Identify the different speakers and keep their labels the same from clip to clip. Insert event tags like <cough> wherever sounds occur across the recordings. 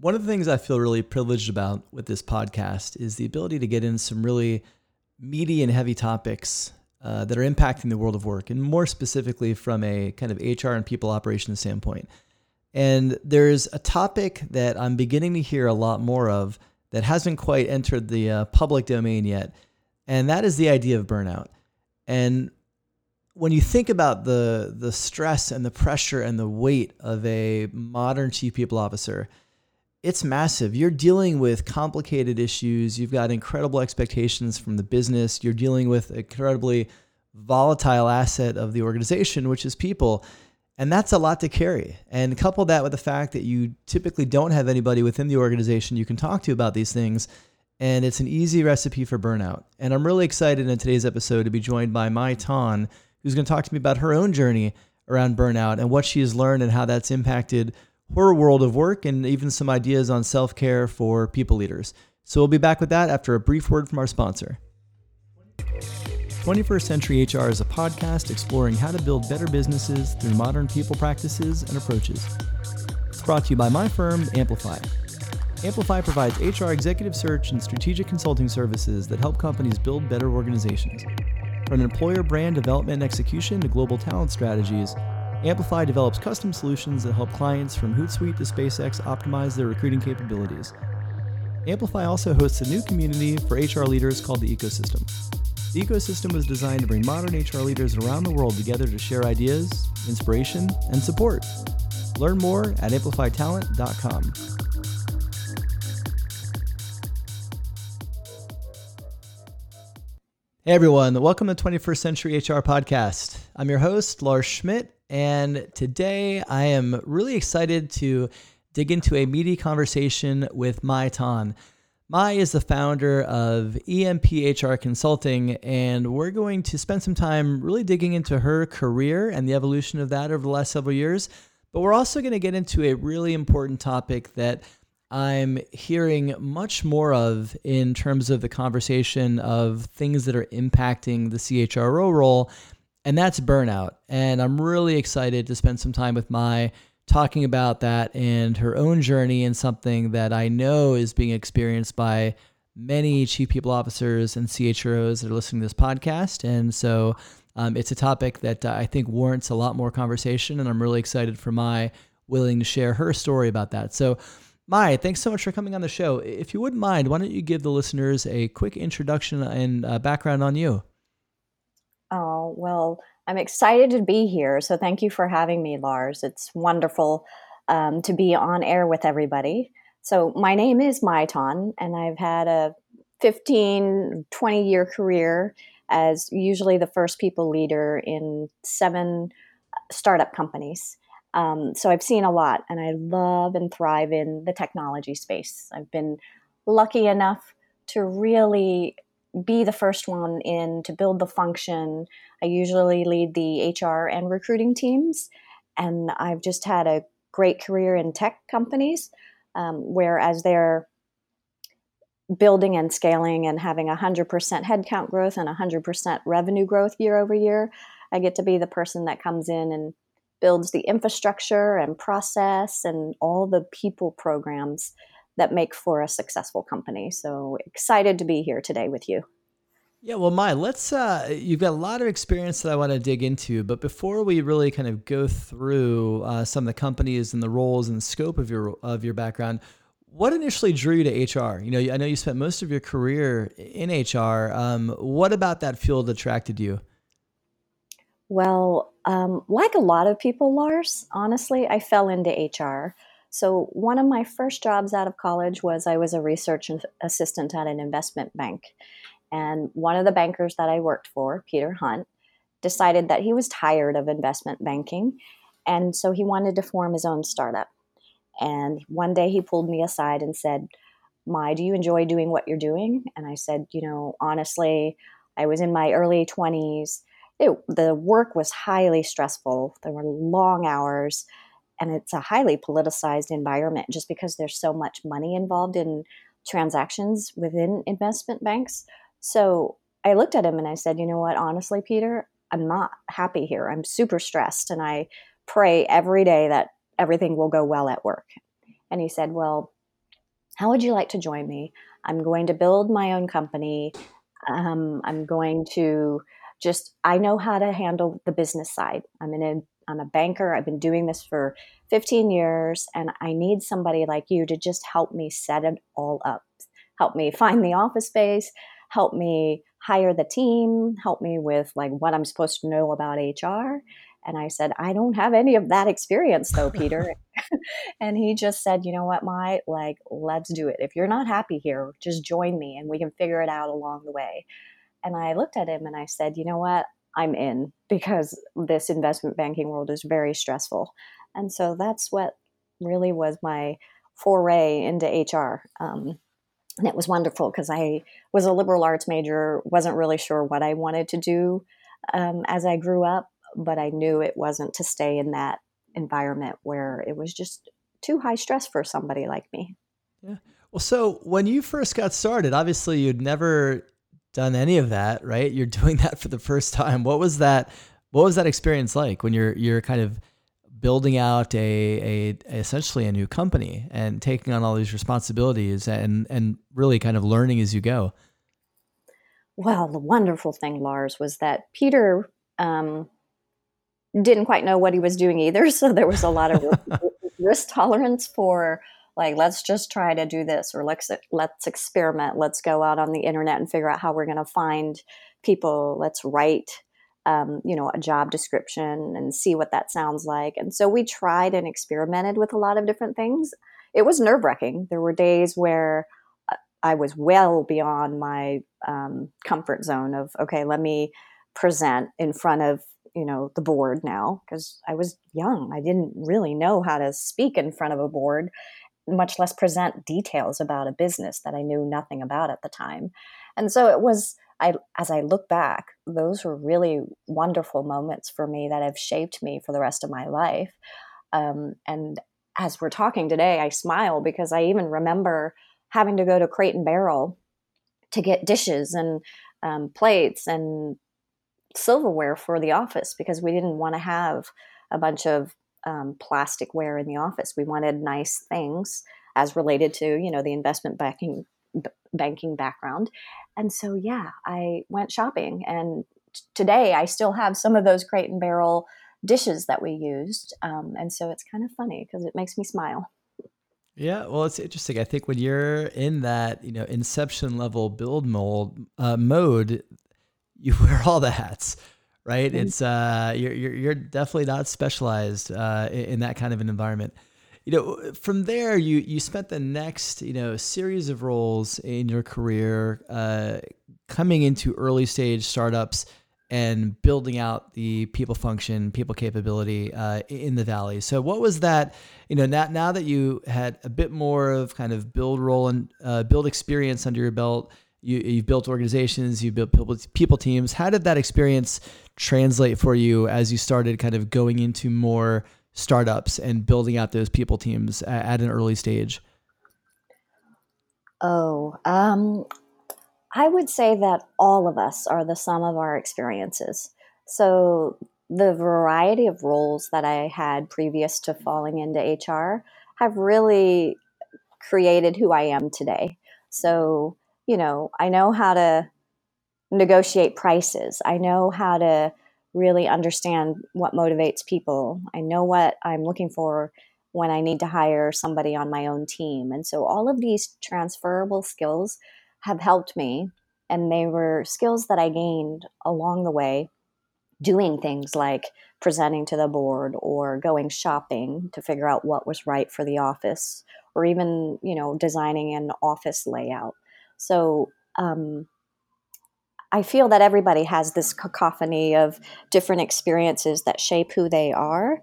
Speaker 1: One of the things I feel really privileged about with this podcast is the ability to get in some really meaty and heavy topics uh, that are impacting the world of work, and more specifically from a kind of HR and people operations standpoint. And there's a topic that I'm beginning to hear a lot more of that hasn't quite entered the uh, public domain yet, and that is the idea of burnout. And when you think about the the stress and the pressure and the weight of a modern chief people officer, it's massive. You're dealing with complicated issues. You've got incredible expectations from the business. You're dealing with an incredibly volatile asset of the organization, which is people. And that's a lot to carry. And couple that with the fact that you typically don't have anybody within the organization you can talk to about these things. And it's an easy recipe for burnout. And I'm really excited in today's episode to be joined by Mai Ton, who's going to talk to me about her own journey around burnout and what she has learned and how that's impacted her world of work and even some ideas on self care for people leaders. So we'll be back with that after a brief word from our sponsor. 21st Century HR is a podcast exploring how to build better businesses through modern people practices and approaches. It's brought to you by my firm, Amplify. Amplify provides HR executive search and strategic consulting services that help companies build better organizations. From employer brand development and execution to global talent strategies, Amplify develops custom solutions that help clients from Hootsuite to SpaceX optimize their recruiting capabilities. Amplify also hosts a new community for HR leaders called the Ecosystem. The ecosystem was designed to bring modern HR leaders around the world together to share ideas, inspiration, and support. Learn more at amplifytalent.com. Hey everyone, welcome to 21st Century HR Podcast. I'm your host, Lars Schmidt, and today I am really excited to dig into a meaty conversation with Mai Ton. Mai is the founder of EMPHR Consulting, and we're going to spend some time really digging into her career and the evolution of that over the last several years. But we're also going to get into a really important topic that I'm hearing much more of in terms of the conversation of things that are impacting the CHRO role and that's burnout. And I'm really excited to spend some time with Mai talking about that and her own journey and something that I know is being experienced by many chief people officers and CHROs that are listening to this podcast. And so um, it's a topic that uh, I think warrants a lot more conversation. And I'm really excited for Mai willing to share her story about that. So, Mai, thanks so much for coming on the show. If you wouldn't mind, why don't you give the listeners a quick introduction and uh, background on you?
Speaker 2: Oh, well, I'm excited to be here. So thank you for having me, Lars. It's wonderful um, to be on air with everybody. So my name is Mai Ton, and I've had a 15, 20 year career as usually the first people leader in seven startup companies. Um, so I've seen a lot, and I love and thrive in the technology space. I've been lucky enough to really be the first one in to build the function. I usually lead the HR and recruiting teams, and I've just had a great career in tech companies, um, where as they're building and scaling and having 100% headcount growth and 100% revenue growth year over year, I get to be the person that comes in and builds the infrastructure and process and all the people programs that make for a successful company. So excited to be here today with you.
Speaker 1: Yeah, well, Mai, let's. Uh, you've got a lot of experience that I want to dig into, but before we really kind of go through uh, some of the companies and the roles and the scope of your of your background, what initially drew you to HR? You know, I know you spent most of your career in HR. Um, what about that field attracted you?
Speaker 2: Well, um, like a lot of people, Lars, honestly, I fell into HR. So, one of my first jobs out of college was I was a research assistant at an investment bank. And one of the bankers that I worked for, Peter Hunt, decided that he was tired of investment banking. And so he wanted to form his own startup. And one day he pulled me aside and said, Mai, do you enjoy doing what you're doing? And I said, you know, honestly, I was in my early 20s. It, the work was highly stressful. There were long hours and it's a highly politicized environment just because there's so much money involved in transactions within investment banks. So I looked at him and I said, You know what? Honestly, Peter, I'm not happy here. I'm super stressed and I pray every day that everything will go well at work. And he said, Well, how would you like to join me? I'm going to build my own company. Um, I'm going to just, I know how to handle the business side. I'm in a, I'm a banker. I've been doing this for 15 years, and I need somebody like you to just help me set it all up, help me find the office space, help me hire the team, help me with like what I'm supposed to know about HR. And I said, I don't have any of that experience though, Peter. <laughs> <laughs> and he just said, you know what, Mai like, let's do it. If you're not happy here, just join me and we can figure it out along the way. And I looked at him and I said, you know what, I'm in because this investment banking world is very stressful. And so that's what really was my foray into HR. Um, and it was wonderful because I was a liberal arts major, wasn't really sure what I wanted to do um, as I grew up, but I knew it wasn't to stay in that environment where it was just too high stress for somebody like me.
Speaker 1: Yeah. Well, so when you first got started, obviously you'd never done any of that, right? You're <laughs> doing that for the first time. What was that? What was that experience like when you're you're kind of building out a, a essentially a new company and taking on all these responsibilities and and really kind of learning as you go?
Speaker 2: Well, the wonderful thing, Lars, was that Peter um, didn't quite know what he was doing either. <laughs> So there was a lot of <laughs> risk tolerance for like let's just try to do this or let's let's experiment. Let's go out on the internet and figure out how we're going to find people. Let's write um, you know, a job description and see what that sounds like. And so we tried and experimented with a lot of different things. It was nerve wracking. There were days where uh, I was well beyond my um, comfort zone of, okay, let me present in front of, you know, the board now because I was young. I didn't really know how to speak in front of a board, much less present details about a business that I knew nothing about at the time. And so it was I, as I look back, those were really wonderful moments for me that have shaped me for the rest of my life. Um, and as we're talking today, I smile because I even remember having to go to Crate and Barrel to get dishes and um, plates and silverware for the office because we didn't want to have a bunch of um, plasticware in the office. We wanted nice things as related to you know the investment banking banking background and so, yeah, I went shopping. And t- today I still have some of those crate and barrel dishes that we used. Um, and so it's kind of funny because it makes me smile.
Speaker 1: Yeah, well, it's interesting. I think when you're in that, you know, inception level build mold uh, mode, you <laughs> wear all the hats, right? Mm-hmm. It's uh, you're, you're you're definitely not specialized uh, in, in that kind of an environment you know, from there, you you spent the next you know series of roles in your career, uh, coming into early stage startups and building out the people function, people capability uh, in the valley. So, what was that? You know, now now that you had a bit more of kind of build role and uh, build experience under your belt, you you've built organizations, you've built people, people teams. How did that experience translate for you as you started kind of going into more startups and building out those people teams at, at an early stage?
Speaker 2: Oh, um, I would say that all of us are the sum of our experiences. So the variety of roles that I had previous to falling into HR have really created who I am today. So, you know, I know how to negotiate prices. I know how to really understand what motivates people. I know what I'm looking for when I need to hire somebody on my own team. And so all of these transferable skills have helped me. And they were skills that I gained along the way doing things like presenting to the board or going shopping to figure out what was right for the office or even, you know, designing an office layout. So, um, I feel that everybody has this cacophony of different experiences that shape who they are.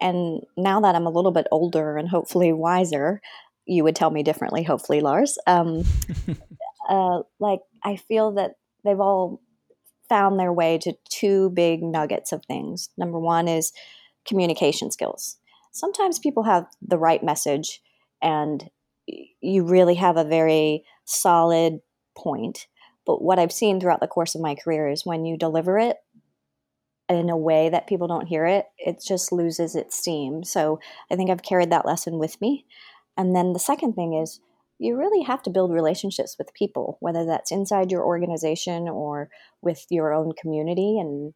Speaker 2: And now that I'm a little bit older and hopefully wiser, you would tell me differently, hopefully, Lars. Um, <laughs> uh, like, I feel that they've all found their way to two big nuggets of things. Number one is communication skills. Sometimes people have the right message and you really have a very solid point but what I've seen throughout the course of my career is when you deliver it in a way that people don't hear it, it just loses its steam. So I think I've carried that lesson with me. And then the second thing is you really have to build relationships with people, whether that's inside your organization or with your own community and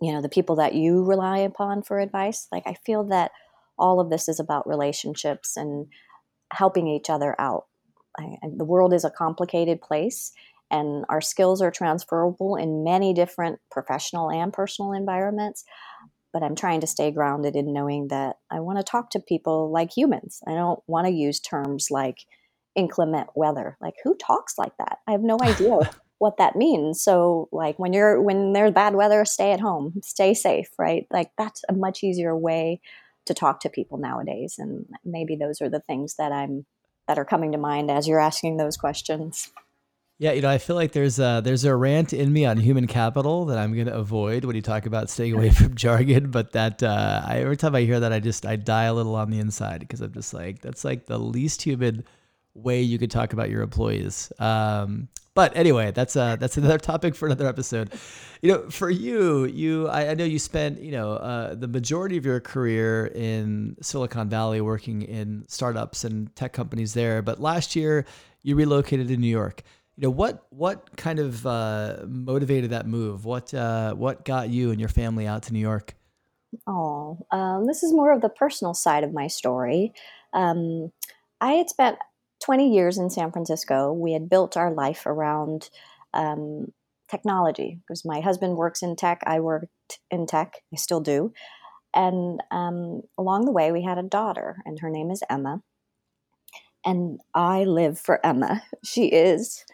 Speaker 2: you know the people that you rely upon for advice. Like I feel that all of this is about relationships and helping each other out. I, the world is a complicated place and our skills are transferable in many different professional and personal environments but I'm trying to stay grounded in knowing that I want to talk to people like humans. I don't want to use terms like inclement weather. Like who talks like that? I have no <laughs> idea what that means. So like when you're when there's bad weather, stay at home, stay safe, right? Like that's a much easier way to talk to people nowadays and maybe those are the things that I'm that are coming to mind as you're asking those questions.
Speaker 1: Yeah, you know, I feel like there's a there's a rant in me on human capital that I'm going to avoid when you talk about staying away <laughs> from jargon. But that uh, I, every time I hear that, I just I die a little on the inside because I'm just like that's like the least human way you could talk about your employees. Um, but anyway, that's uh that's <laughs> another topic for another episode. You know, for you, you I, I know you spent you know uh, the majority of your career in Silicon Valley working in startups and tech companies there. But last year, you relocated to New York you know what what kind of uh, motivated that move? What uh, what got you and your family out to New York?
Speaker 2: Oh, um, this is more of the personal side of my story. Um, I had spent 20 years in San Francisco. We had built our life around um, technology because my husband works in tech. I worked in tech. I still do. And um, along the way, we had a daughter, and her name is Emma. And I live for Emma. She is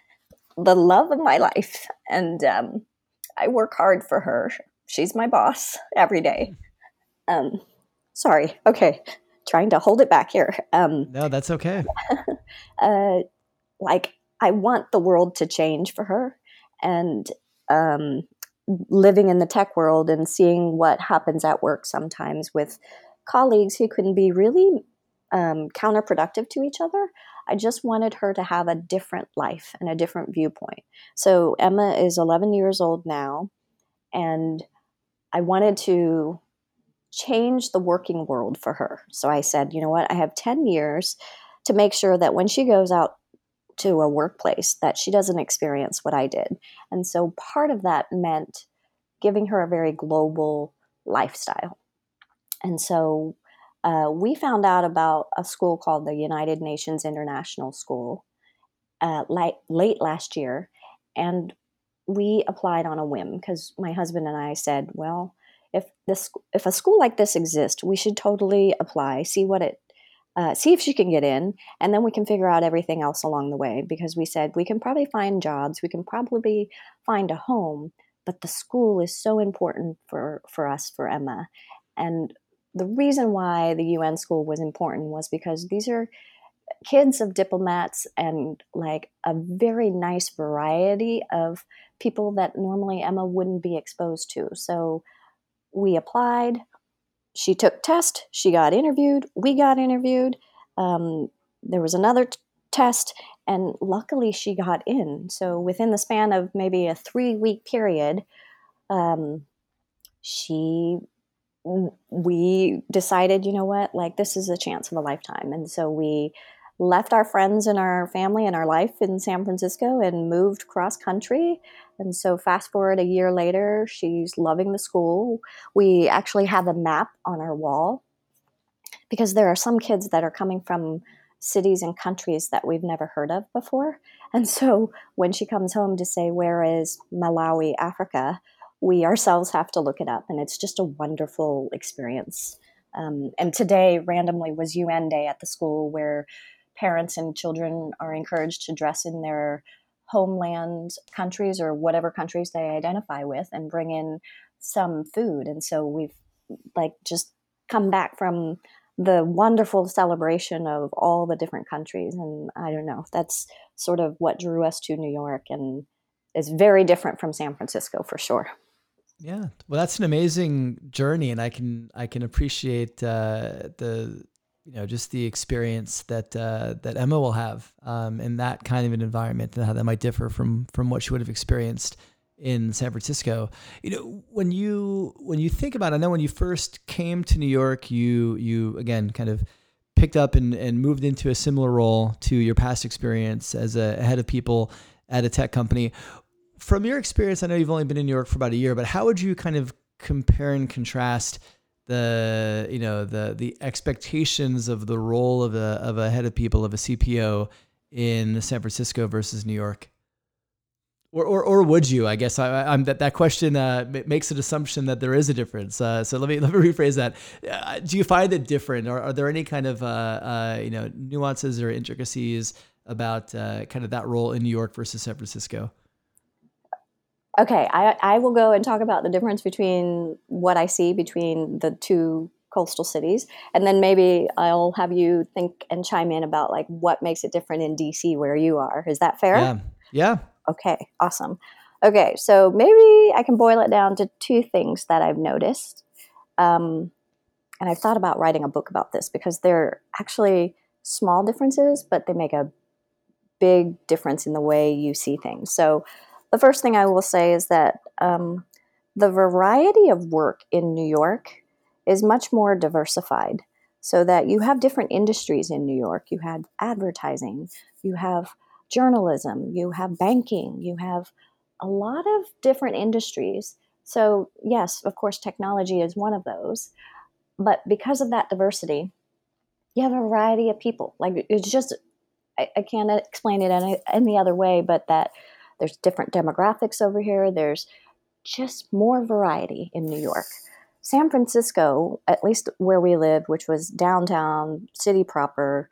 Speaker 2: the love of my life. And um, I work hard for her. She's my boss every day. Um, sorry. Okay. Trying to hold it back here. <laughs> Um,
Speaker 1: no, that's okay. <laughs>
Speaker 2: uh, like, I want the world to change for her. And um, living in the tech world and seeing what happens at work sometimes with colleagues who can be really um, counterproductive to each other. I just wanted her to have a different life and a different viewpoint. So Emma is 11 years old now, and I wanted to change the working world for her. So I said, you know what? I have 10 years to make sure that when she goes out to a workplace that she doesn't experience what I did. And so part of that meant giving her a very global lifestyle. And so uh, we found out about a school called the United Nations International School uh, late, late last year, and we applied on a whim because my husband and I said, well, if this if a school like this exists, we should totally apply, see what it uh, see if she can get in, and then we can figure out everything else along the way. Because we said we can probably find jobs, we can probably find a home, but the school is so important for for us, for Emma, and the reason why the UN school was important was because these are kids of diplomats and like a very nice variety of people that normally Emma wouldn't be exposed to. So we applied. She took test. She got interviewed. We got interviewed. Um, there was another t- test, and luckily she got in. So within the span of maybe a three week period, um, she we decided, you know what, like this is a chance of a lifetime. And so we left our friends and our family and our life in San Francisco and moved cross country. And so, fast forward a year later, she's loving the school. We actually have a map on our wall because there are some kids that are coming from cities and countries that we've never heard of before. And so, when she comes home to say, Where is Malawi, Africa? we ourselves have to look it up, and it's just a wonderful experience. Um, and today, randomly, was UN Day at the school where parents and children are encouraged to dress in their homeland countries or whatever countries they identify with and bring in some food. And so we've like just come back from the wonderful celebration of all the different countries. And I don't know, that's sort of what drew us to New York and is very different from San Francisco for sure.
Speaker 1: Yeah, well, that's an amazing journey, and I can I can appreciate uh, the you know just the experience that uh, that Emma will have um, in that kind of an environment, and how that might differ from from what she would have experienced in San Francisco. You know, when you when you think about, it, I know when you first came to New York, you you again kind of picked up and, and moved into a similar role to your past experience as a head of people at a tech company. From your experience, I know you've only been in New York for about a year, but how would you kind of compare and contrast the you know the the expectations of the role of a of a head of people of a CPO in San Francisco versus New York? Or, or, or would you? I guess I, am that that question uh, makes an assumption that there is a difference. Uh, so let me <laughs> let me rephrase that. Uh, do you find it different, or are there any kind of uh, uh, you know nuances or intricacies about uh, kind of that role in New York versus San Francisco?
Speaker 2: Okay, I, I will go and talk about the difference between what I see between the two coastal cities, and then maybe I'll have you think and chime in about like what makes it different in DC where you are. Is that fair?
Speaker 1: Yeah. Yeah.
Speaker 2: Okay. Awesome. Okay, so maybe I can boil it down to two things that I've noticed. Um, and I've thought about writing a book about this because they're actually small differences, but they make a big difference in the way you see things. So, the first thing I will say is that um, the variety of work in New York is much more diversified. So that you have different industries in New York. You have advertising, you have journalism, you have banking, you have a lot of different industries. So, yes, of course, technology is one of those. But because of that diversity, you have a variety of people. Like, it's just, I, I can't explain it any, any other way, but that there's different demographics over here. There's just more variety in New York. San Francisco, at least where we live, which was downtown, city proper,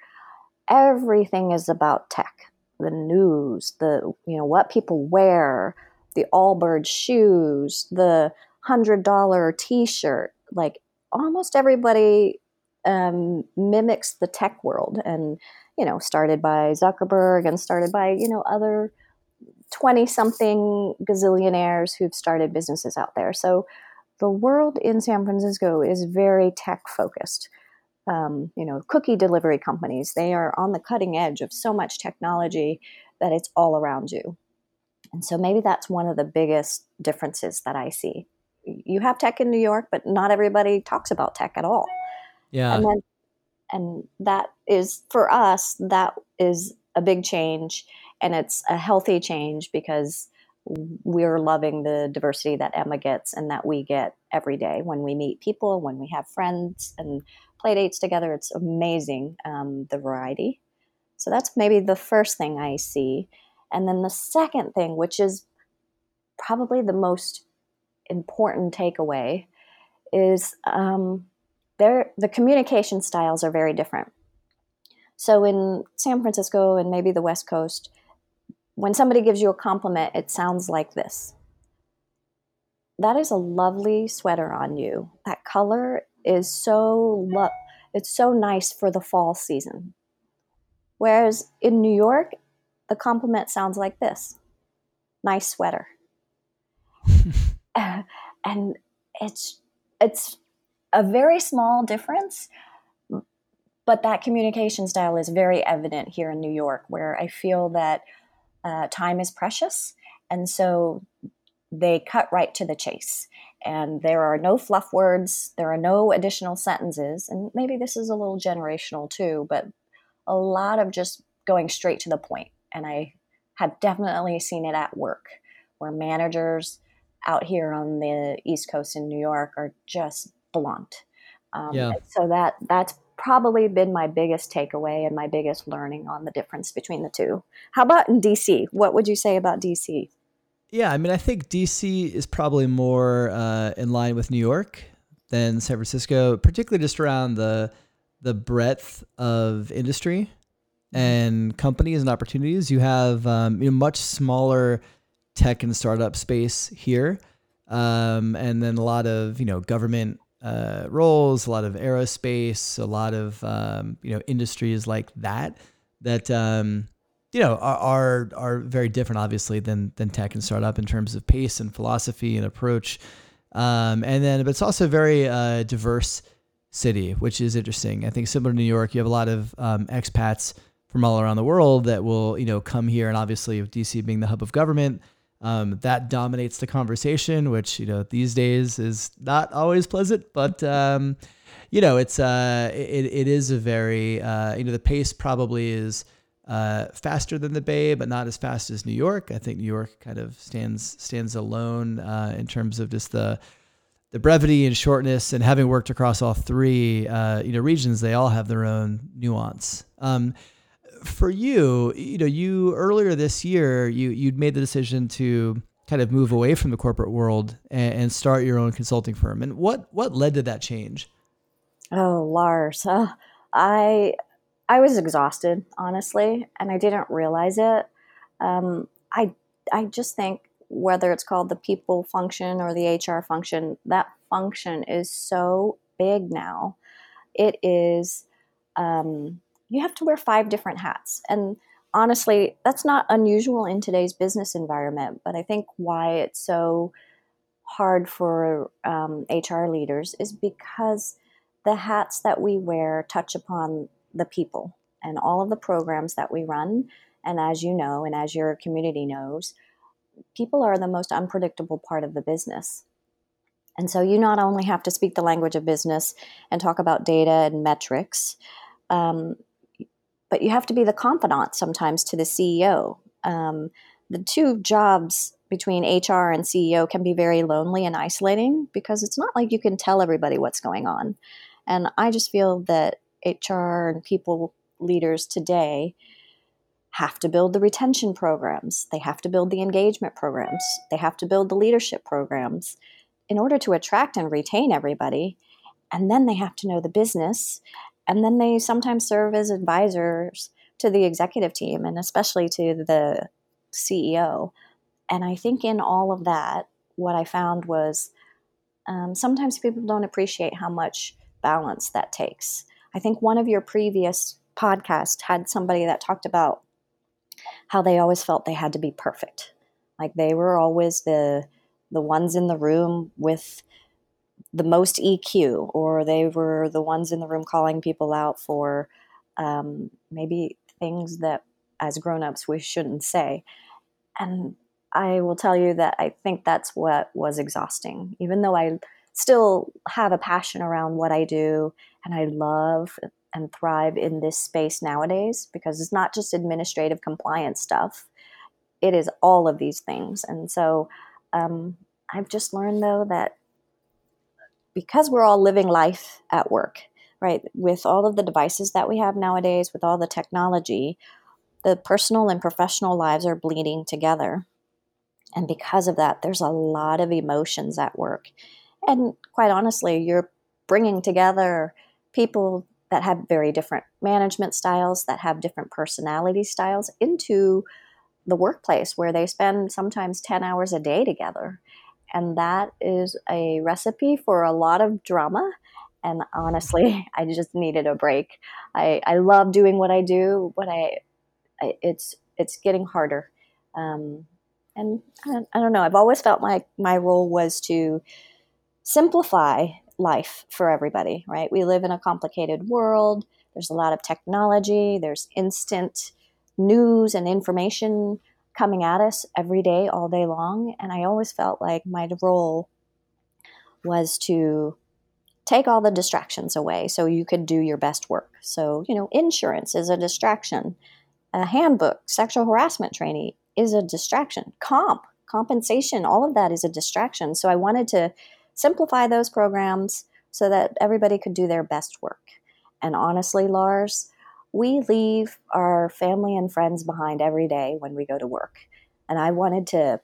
Speaker 2: everything is about tech. The news, the you know what people wear, the Allbirds shoes, the hundred dollar T-shirt. Like almost everybody um, mimics the tech world, and you know started by Zuckerberg and started by you know other 20 something gazillionaires who've started businesses out there. So the world in San Francisco is very tech focused. Um, you know, cookie delivery companies, they are on the cutting edge of so much technology that it's all around you. And so maybe that's one of the biggest differences that I see. You have tech in New York, but not everybody talks about tech at all.
Speaker 1: Yeah.
Speaker 2: And then, and that is for us, that is a big change and it's a healthy change because we're loving the diversity that Emma gets and that we get every day when we meet people, when we have friends and play dates together. It's amazing um, the variety. So that's maybe the first thing I see. And then the second thing, which is probably the most important takeaway, is um, there the communication styles are very different. So in San Francisco and maybe the West Coast, when somebody gives you a compliment, it sounds like this. That is a lovely sweater on you. That color is so lo- it's so nice for the fall season. Whereas in New York, the compliment sounds like this. Nice sweater. <laughs> <laughs> and it's it's a very small difference, but that communication style is very evident here in New York where I feel that uh, time is precious. And so they cut right to the chase. And there are no fluff words, there are no additional sentences. And maybe this is a little generational too, but a lot of just going straight to the point. And I have definitely seen it at work where managers out here on the East Coast in New York are just blunt. Um, yeah. So that that's probably been my biggest takeaway and my biggest learning on the difference between the two. How about in DC? What would you say about DC?
Speaker 1: Yeah, I mean, I think DC is probably more uh, in line with New York than San Francisco, particularly just around the the breadth of industry mm-hmm. and companies and opportunities. You have um, you know, much smaller tech and startup space here, um, and then a lot of you know government uh, roles, a lot of aerospace, a lot of um, you know industries like that that um, you know are, are, are very different, obviously, than than tech and startup in terms of pace and philosophy and approach. Um, and then, but it's also a very uh, diverse city, which is interesting. I think similar to New York, you have a lot of um, expats from all around the world that will you know come here, and obviously, DC being the hub of government. Um, that dominates the conversation, which you know these days is not always pleasant, but um, you know it's uh, it, it is a very uh, you know the pace probably is uh, faster than the Bay, but not as fast as New York. I think New York kind of stands stands alone uh, in terms of just the the brevity and shortness. And having worked across all three, uh, you know, regions, they all have their own nuance. Um, for you, you know, you earlier this year, you you'd made the decision to kind of move away from the corporate world and, and start your own consulting firm. And what what led to that change?
Speaker 2: Oh, Lars, uh, I I was exhausted, honestly, and I didn't realize it. Um, I I just think whether it's called the people function or the HR function, that function is so big now. It is um, you have to wear five different hats, and honestly, that's not unusual in today's business environment. But I think why it's so hard for um, HR leaders is because the hats that we wear touch upon the people and all of the programs that we run. And as you know, and as your community knows, people are the most unpredictable part of the business. And so you not only have to speak the language of business and talk about data and metrics, um, but you have to be the confidant sometimes to the CEO. Um, the two jobs between HR and CEO can be very lonely and isolating because it's not like you can tell everybody what's going on. And I just feel that HR and people leaders today have to build the retention programs, they have to build the engagement programs, they have to build the leadership programs in order to attract and retain everybody. And then they have to know the business. And then they sometimes serve as advisors to the executive team and especially to the CEO. And I think in all of that, what I found was um, sometimes people don't appreciate how much balance that takes. I think one of your previous podcasts had somebody that talked about how they always felt they had to be perfect. Like they were always the the ones in the room with the most EQ, or they were the ones in the room calling people out for um, maybe things that as grown-ups we shouldn't say. And I will tell you that I think that's what was exhausting. Even though I still have a passion around what I do and I love and thrive in this space nowadays because it's not just administrative compliance stuff, it is all of these things. And so um, I've just learned though that because we're all living life at work, right, with all of the devices that we have nowadays, with all the technology, the personal and professional lives are bleeding together. And because of that, there's a lot of emotions at work. And quite honestly, you're bringing together people that have very different management styles, that have different personality styles into the workplace where they spend sometimes 10 hours a day together. And that is a recipe for a lot of drama. And honestly, <laughs> I just needed a break. I, I love doing what I do, but I, I it's it's getting harder. Um, and I, I don't know. I've always felt my my role was to simplify life for everybody, right? We live in a complicated world. There's a lot of technology, there's instant news and information coming at us every day, all day long. And I always felt like my role was to take all the distractions away so you could do your best work. So, you know, insurance is a distraction, a handbook, sexual harassment training is a distraction, comp, compensation, all of that is a distraction. So I wanted to simplify those programs so that everybody could do their best work. And honestly, Lars, we leave our family and friends behind every day when we go to work. And I wanted to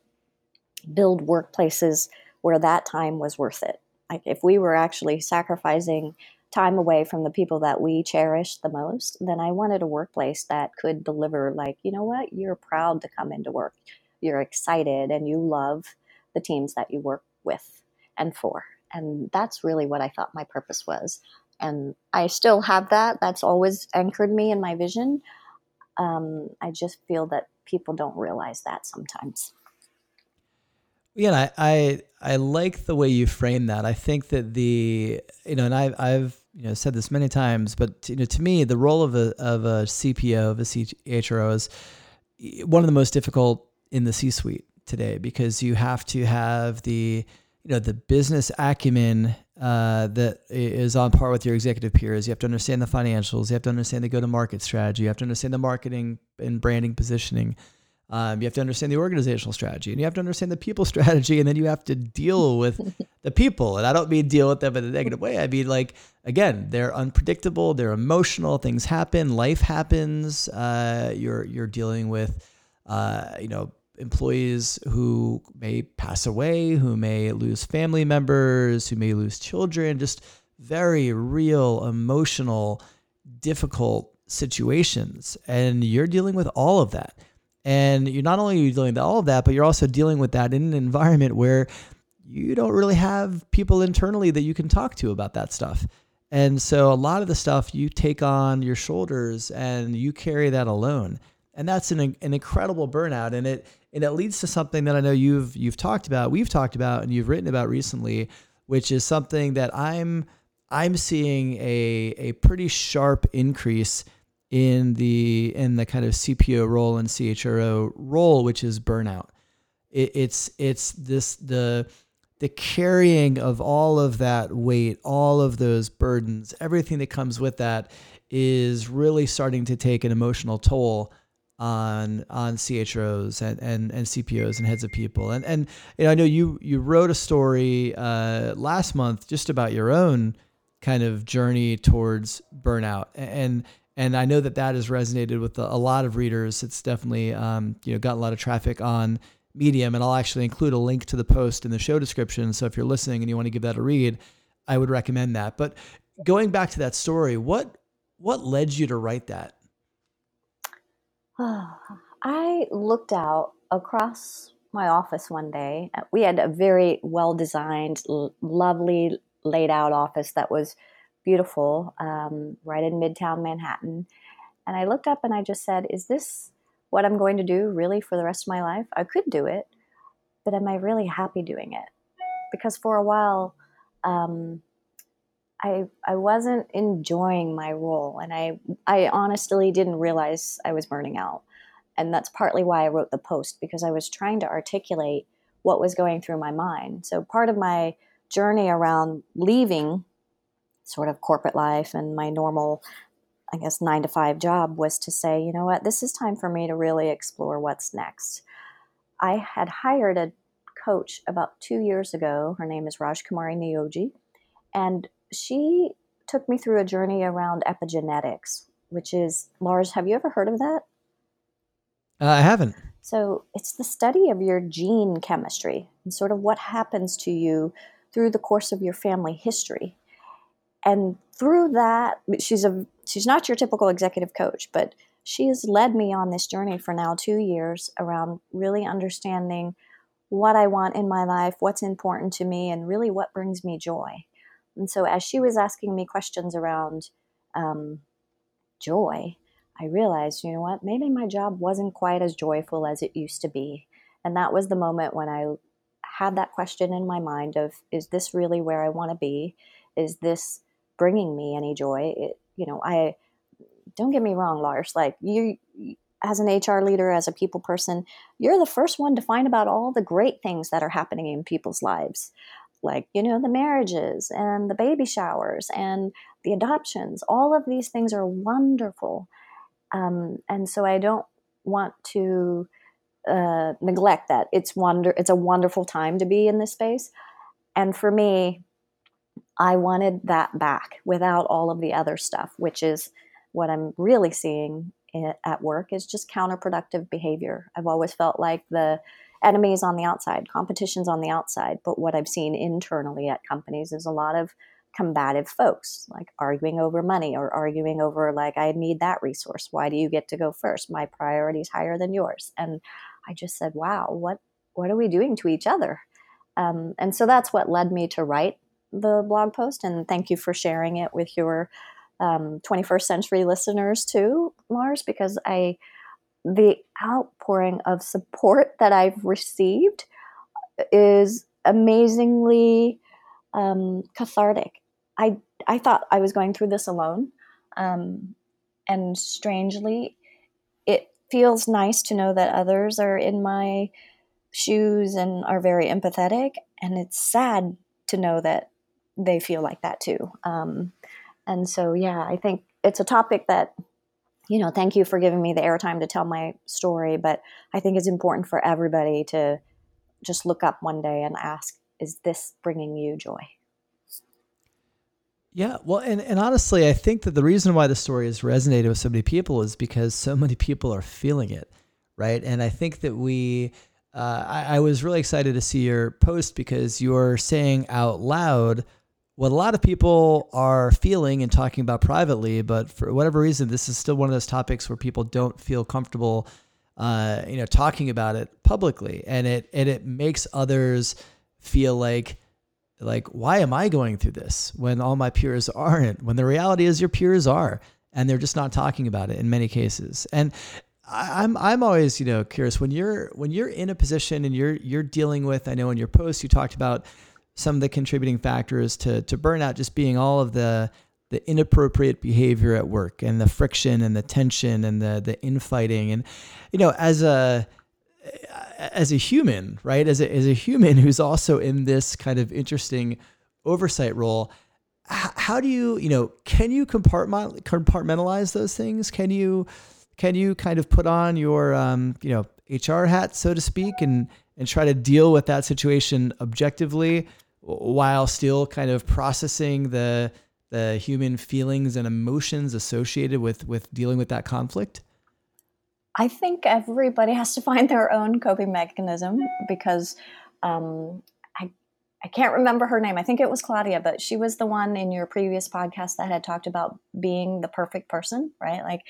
Speaker 2: build workplaces where that time was worth it. Like if we were actually sacrificing time away from the people that we cherish the most, then I wanted a workplace that could deliver, like, you know what, you're proud to come into work. You're excited and you love the teams that you work with and for. And that's really what I thought my purpose was. And I still have that. That's always anchored me in my vision. Um, I just feel that people don't realize that sometimes.
Speaker 1: Yeah, I, I I like the way you frame that. I think that the you know, and I've I've you know said this many times, but you know, to me, the role of a of a CPO of a CHRO is one of the most difficult in the C-suite today because you have to have the you know the business acumen uh, that is on par with your executive peers. You have to understand the financials. You have to understand the go-to-market strategy. You have to understand the marketing and branding positioning. Um, you have to understand the organizational strategy and you have to understand the people <laughs> strategy. And then you have to deal with the people. And I don't mean deal with them in a negative way. I mean, like, again, they're unpredictable, they're emotional, things happen, life happens. Uh, you're, you're dealing with, uh, you know, employees who may pass away, who may lose family members, who may lose children, just very real, emotional, difficult situations. And you're dealing with all of that. And you're not only dealing with all of that, but you're also dealing with that in an environment where you don't really have people internally that you can talk to about that stuff. And so a lot of the stuff you take on your shoulders and you carry that alone. And that's an, an incredible burnout. And it and it leads to something that I know you've you've talked about, we've talked about, and you've written about recently, which is something that I'm I'm seeing a a pretty sharp increase in the in the kind of CPO role and CHRO role, which is burnout. It, it's it's this the the carrying of all of that weight, all of those burdens, everything that comes with that is really starting to take an emotional toll on on CHROs and, and, and CPOs and heads of people. And and you know, I know you you wrote a story uh, last month just about your own kind of journey towards burnout and and I know that that has resonated with a, lot of readers. It's definitely um, you know gotten a lot of traffic on Medium, and I'll actually include a link to the post in the show description. So if you're listening and you want to give that a read, I would recommend that. But going back to that story, what what led you to write that? <sighs>
Speaker 2: I looked out across my office one day. We had a very well designed, lovely laid out office that was beautiful, um, right in Midtown Manhattan. And I looked up and I just said, Is this what I'm going to do really for the rest of my life? I could do it, but am I really happy doing it? Because for a while, um, I I wasn't enjoying my role, and I I honestly didn't realize I was burning out, and that's partly why I wrote the post because I was trying to articulate what was going through my mind. So part of my journey around leaving sort of corporate life and my normal, I guess, nine to five job was to say, you know what, this is time for me to really explore what's next. I had hired a coach about two years ago. Her name is Raj Kumari Neoji. And she took me through a journey around epigenetics, which is, Lars, have you ever heard of that?
Speaker 1: Uh, I haven't.
Speaker 2: So it's the study of your gene chemistry and sort of what happens to you through the course of your family history and through that she's a she's not your typical executive coach but she has led me on this journey for now two years around really understanding what i want in my life what's important to me and really what brings me joy and so as she was asking me questions around um, joy i realized you know what maybe my job wasn't quite as joyful as it used to be and that was the moment when i had that question in my mind of is this really where i want to be is this bringing me any joy. It, you know, I don't get me wrong, Lars. Like you, as an HR leader, as a people person, you're the first one to find about all the great things that are happening in people's lives, like you know the marriages and the baby showers and the adoptions. All of these things are wonderful, um, and so I don't want to uh, neglect that. It's wonder. It's a wonderful time to be in this space, and for me, I wanted that back without all of the other stuff, which is what I'm really seeing at work is just counterproductive behavior. I've always felt like the enemy is on the outside, competition's on the outside, but what I've seen internally at companies is a lot of combative folks, like arguing over money or arguing over like I need that resource. Why do you get to go first? My priority is higher than yours. And I just said, wow, what what are we doing to each other? Um, and so that's what led me to write the blog post, and thank you for sharing it with your um, 21st century listeners too, Lars, because I the outpouring of support that I've received is amazingly um, cathartic. I I thought I was going through this alone, um, and strangely, it feels nice to know that others are in my shoes and are very empathetic. And it's sad to know that they feel like that too. Um, and so, yeah, I think it's a topic that, you know, thank you for giving me the airtime to tell my story. But I think it's important for everybody to just look up one day and ask, is this bringing you joy?
Speaker 1: Yeah, well, and, and honestly, I think that the reason why the story has resonated with so many people is because so many people are feeling it, right? And I think that we, uh, I, I was really excited to see your post because you're saying out loud what a lot of people are feeling and talking about privately, but for whatever reason, this is still one of those topics where people don't feel comfortable, uh, you know, talking about it publicly, and it and it makes others feel like like why am i going through this when all my peers aren't when the reality is your peers are and they're just not talking about it in many cases. And I'm I'm always you know curious when you're when you're in a position and you're you're dealing with I know in your post you talked about some of the contributing factors to to burnout just being all of the the inappropriate behavior at work and the friction and the tension and the the infighting and you know as a as a human, right? As a, as a human who's also in this kind of interesting oversight role, how do you, you know, can you compartmentalize those things? Can you, can you kind of put on your, um, you know, HR hat, so to speak, and and try to deal with that situation objectively while still kind of processing the the human feelings and emotions associated with with dealing with that conflict?
Speaker 2: I think everybody has to find their own coping mechanism because um, I I can't remember her name. I think it was Claudia, but she was the one in your previous podcast that had talked about being the perfect person, right? Like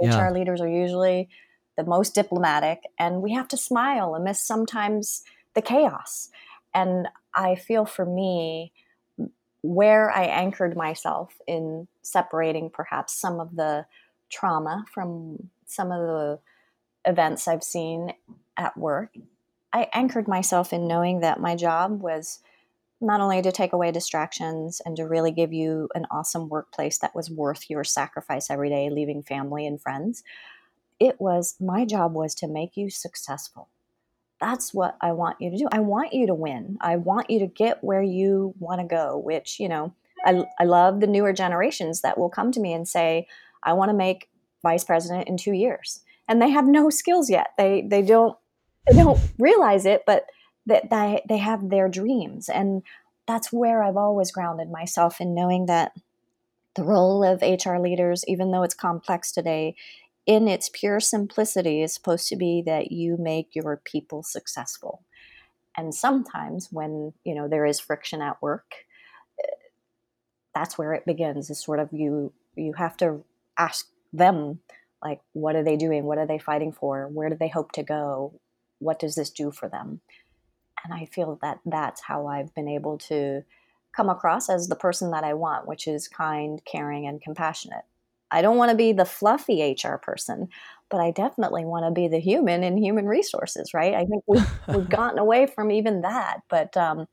Speaker 2: yeah. HR leaders are usually the most diplomatic, and we have to smile amidst sometimes the chaos. And I feel for me, where I anchored myself in separating perhaps some of the trauma from some of the events I've seen at work, I anchored myself in knowing that my job was not only to take away distractions and to really give you an awesome workplace that was worth your sacrifice every day, leaving family and friends. It was my job was to make you successful. That's what I want you to do. I want you to win. I want you to get where you want to go, which, you know, I, I love the newer generations that will come to me and say, I want to make vice president in two years, and they have no skills yet. They they don't they don't realize it, but that they they have their dreams, and that's where I've always grounded myself in knowing that the role of HR leaders, even though it's complex today, in its pure simplicity, is supposed to be that you make your people successful. And sometimes, when you know there is friction at work, eh, that's where it begins. Is sort of you you have to ask them like what are they doing what are they fighting for where do they hope to go what does this do for them and i feel that that's how i've been able to come across as the person that i want which is kind caring and compassionate i don't want to be the fluffy hr person but i definitely want to be the human in human resources right i think we've, we've <laughs> gotten away from even that but um,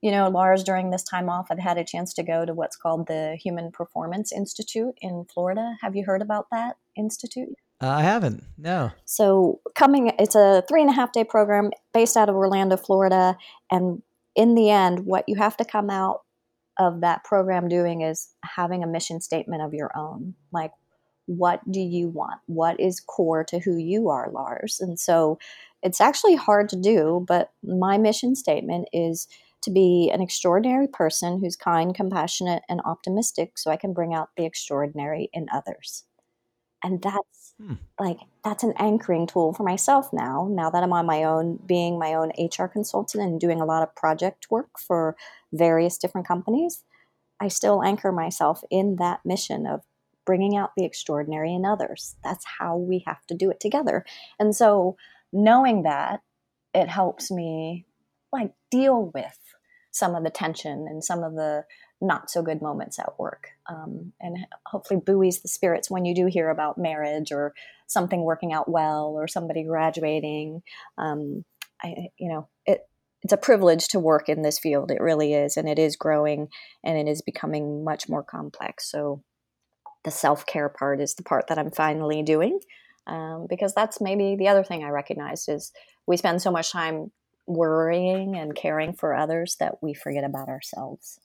Speaker 2: you know, Lars, during this time off, I've had a chance to go to what's called the Human Performance Institute in Florida. Have you heard about that institute?
Speaker 1: Uh, I haven't. No.
Speaker 2: So coming, it's a three and a half day program based out of Orlando, Florida, and in the end, what you have to come out of that program doing is having a mission statement of your own. Like, what do you want? What is core to who you are, Lars? And so, it's actually hard to do, but my mission statement is to be an extraordinary person who's kind, compassionate, and optimistic so I can bring out the extraordinary in others. And that's hmm. like, that's an anchoring tool for myself now, now that I'm on my own, being my own HR consultant and doing a lot of project work for various different companies. I still anchor myself in that mission of bringing out the extraordinary in others. That's how we have to do it together. And so, knowing that, it helps me like deal with some of the tension and some of the not so good moments at work um, and hopefully buoys the spirits when you do hear about marriage or something working out well or somebody graduating um, I, you know it's a privilege to work in this field it really is and it is growing and it is becoming much more complex so the self-care part is the part that i'm finally doing Um, because that's maybe the other thing I recognized is we spend so much time worrying and caring for others that we forget about ourselves.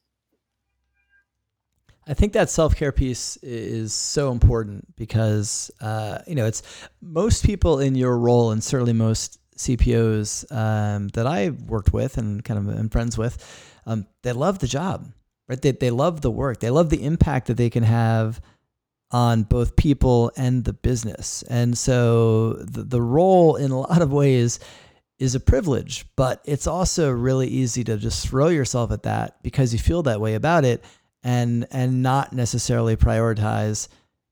Speaker 1: I think that self care piece is so important because uh, you know it's most people in your role, and certainly most CPOs um, that I worked with and kind of am friends with, um, they love the job, right? They they love the work, they love the impact that they can have on both people and the business, and so the the role in a lot of ways is a privilege, but it's also really easy to just throw yourself at that because you feel that way about it and and not necessarily prioritize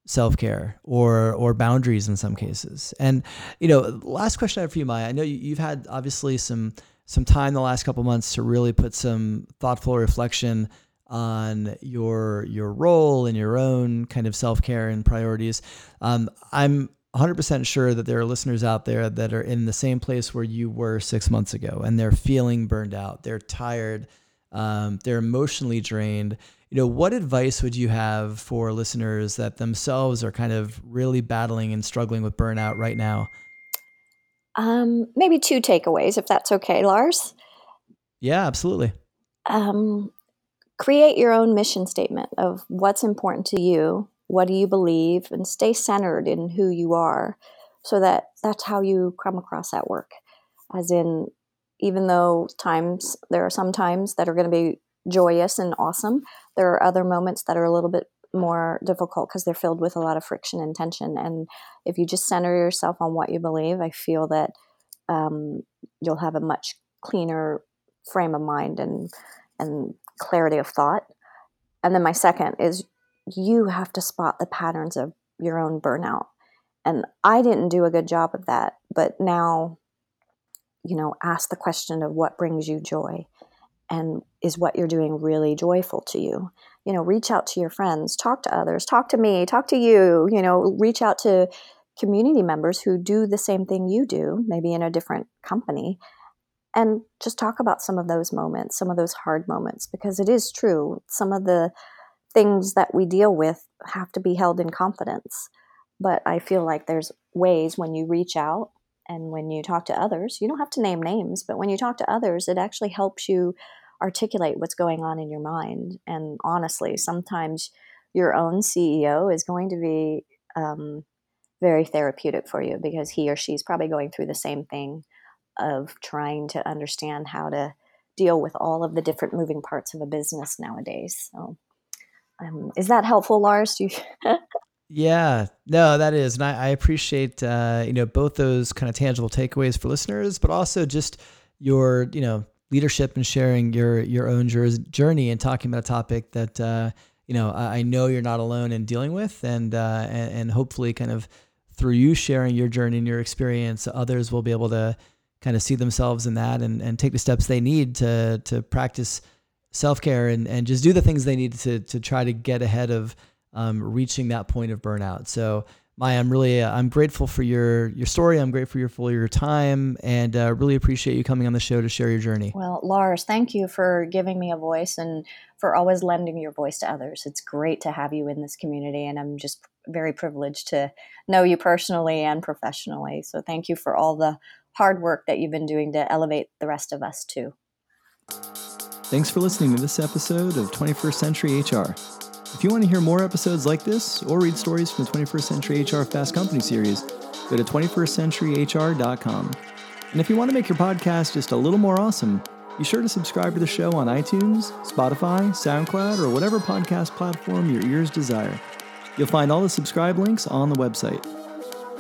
Speaker 1: self-care or or boundaries in some cases. And you know, last question I have for you, Mai. I know you, have had obviously some some time the last couple months to really put some thoughtful reflection on your your role and your own kind of self-care and priorities. Um, I'm 100% sure that there are listeners out there that are in the same place where you were six months ago and they're feeling burned out. They're tired. Um, they're emotionally drained you know, what advice would you have for listeners that themselves are kind of really battling and struggling with burnout right now?
Speaker 2: Um, maybe two takeaways, if that's okay, Lars.
Speaker 1: Yeah, absolutely. Um,
Speaker 2: create your own mission statement of what's important to you, what do you believe, and stay centered in who you are, so that that's how you come across at work. As in, even though times there are some times that are going to be joyous and awesome. There are other moments that are a little bit more difficult because they're filled with a lot of friction and tension. And if you just center yourself on what you believe, I feel that um, you'll have a much cleaner frame of mind and and clarity of thought. And then my second is you have to spot the patterns of your own burnout. And I didn't do a good job of that, but now, you know, ask the question of what brings you joy and is what you're doing really joyful to you. You know reach out to your friends talk to others talk to me talk to you you know reach out to community members who do the same thing you do maybe in a different company and just talk about some of those moments some of those hard moments because it is true some of the things that we deal with have to be held in confidence. But i feel like there's ways when you reach out and when you talk to others you don't have to name names but when you talk to others it actually helps you articulate what's going on in your mind. And honestly, sometimes your own CEO is going to be um, very therapeutic for you because he or she's probably going through the same thing of trying to understand how to deal with all of the different moving parts of a business nowadays. So, um, is that helpful, Lars? You <laughs>
Speaker 1: yeah, no, that is, and I, I appreciate uh, you know both those kind of tangible takeaways for listeners, but also just your you know leadership and sharing your your own journey and talking about a topic that uh, you know I know you're not alone in dealing with, and, uh, and and hopefully kind of through you sharing your journey and your experience, others will be able to kind of see themselves in that and, and take the steps they need to to practice self care and, and just do the things they need to to try to get ahead of um, reaching that point of burnout. So Mai, I'm really uh, I'm grateful for your your story. I'm grateful for your for your time, and uh, really appreciate you coming on the show to share your journey.
Speaker 2: Well, Lars, thank you for giving me a voice and for always lending your voice to others. It's great to have you in this community, and I'm just very privileged to know you personally and professionally. So, thank you for all the hard work that you've been doing to elevate the rest of us too.
Speaker 1: Thanks for listening to this episode of 21st Century HR. If you want to hear more episodes like this or read stories from the 21st Century HR Fast Company series, go to 21stcenturyhr.com. And if you want to make your podcast just a little more awesome, be sure to subscribe to the show on iTunes, Spotify, SoundCloud, or whatever podcast platform your ears desire. You'll find all the subscribe links on the website.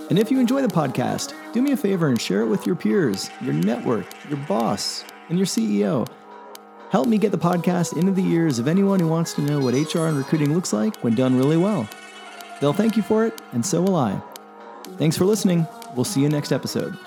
Speaker 1: And if you enjoy the podcast, do me a favor and share it with your peers, your network, your boss, and your CEO. Help me get the podcast into the ears of anyone who wants to know what HR and recruiting looks like when done really well. They'll thank you for it, and so will I. Thanks for listening. We'll see you next episode.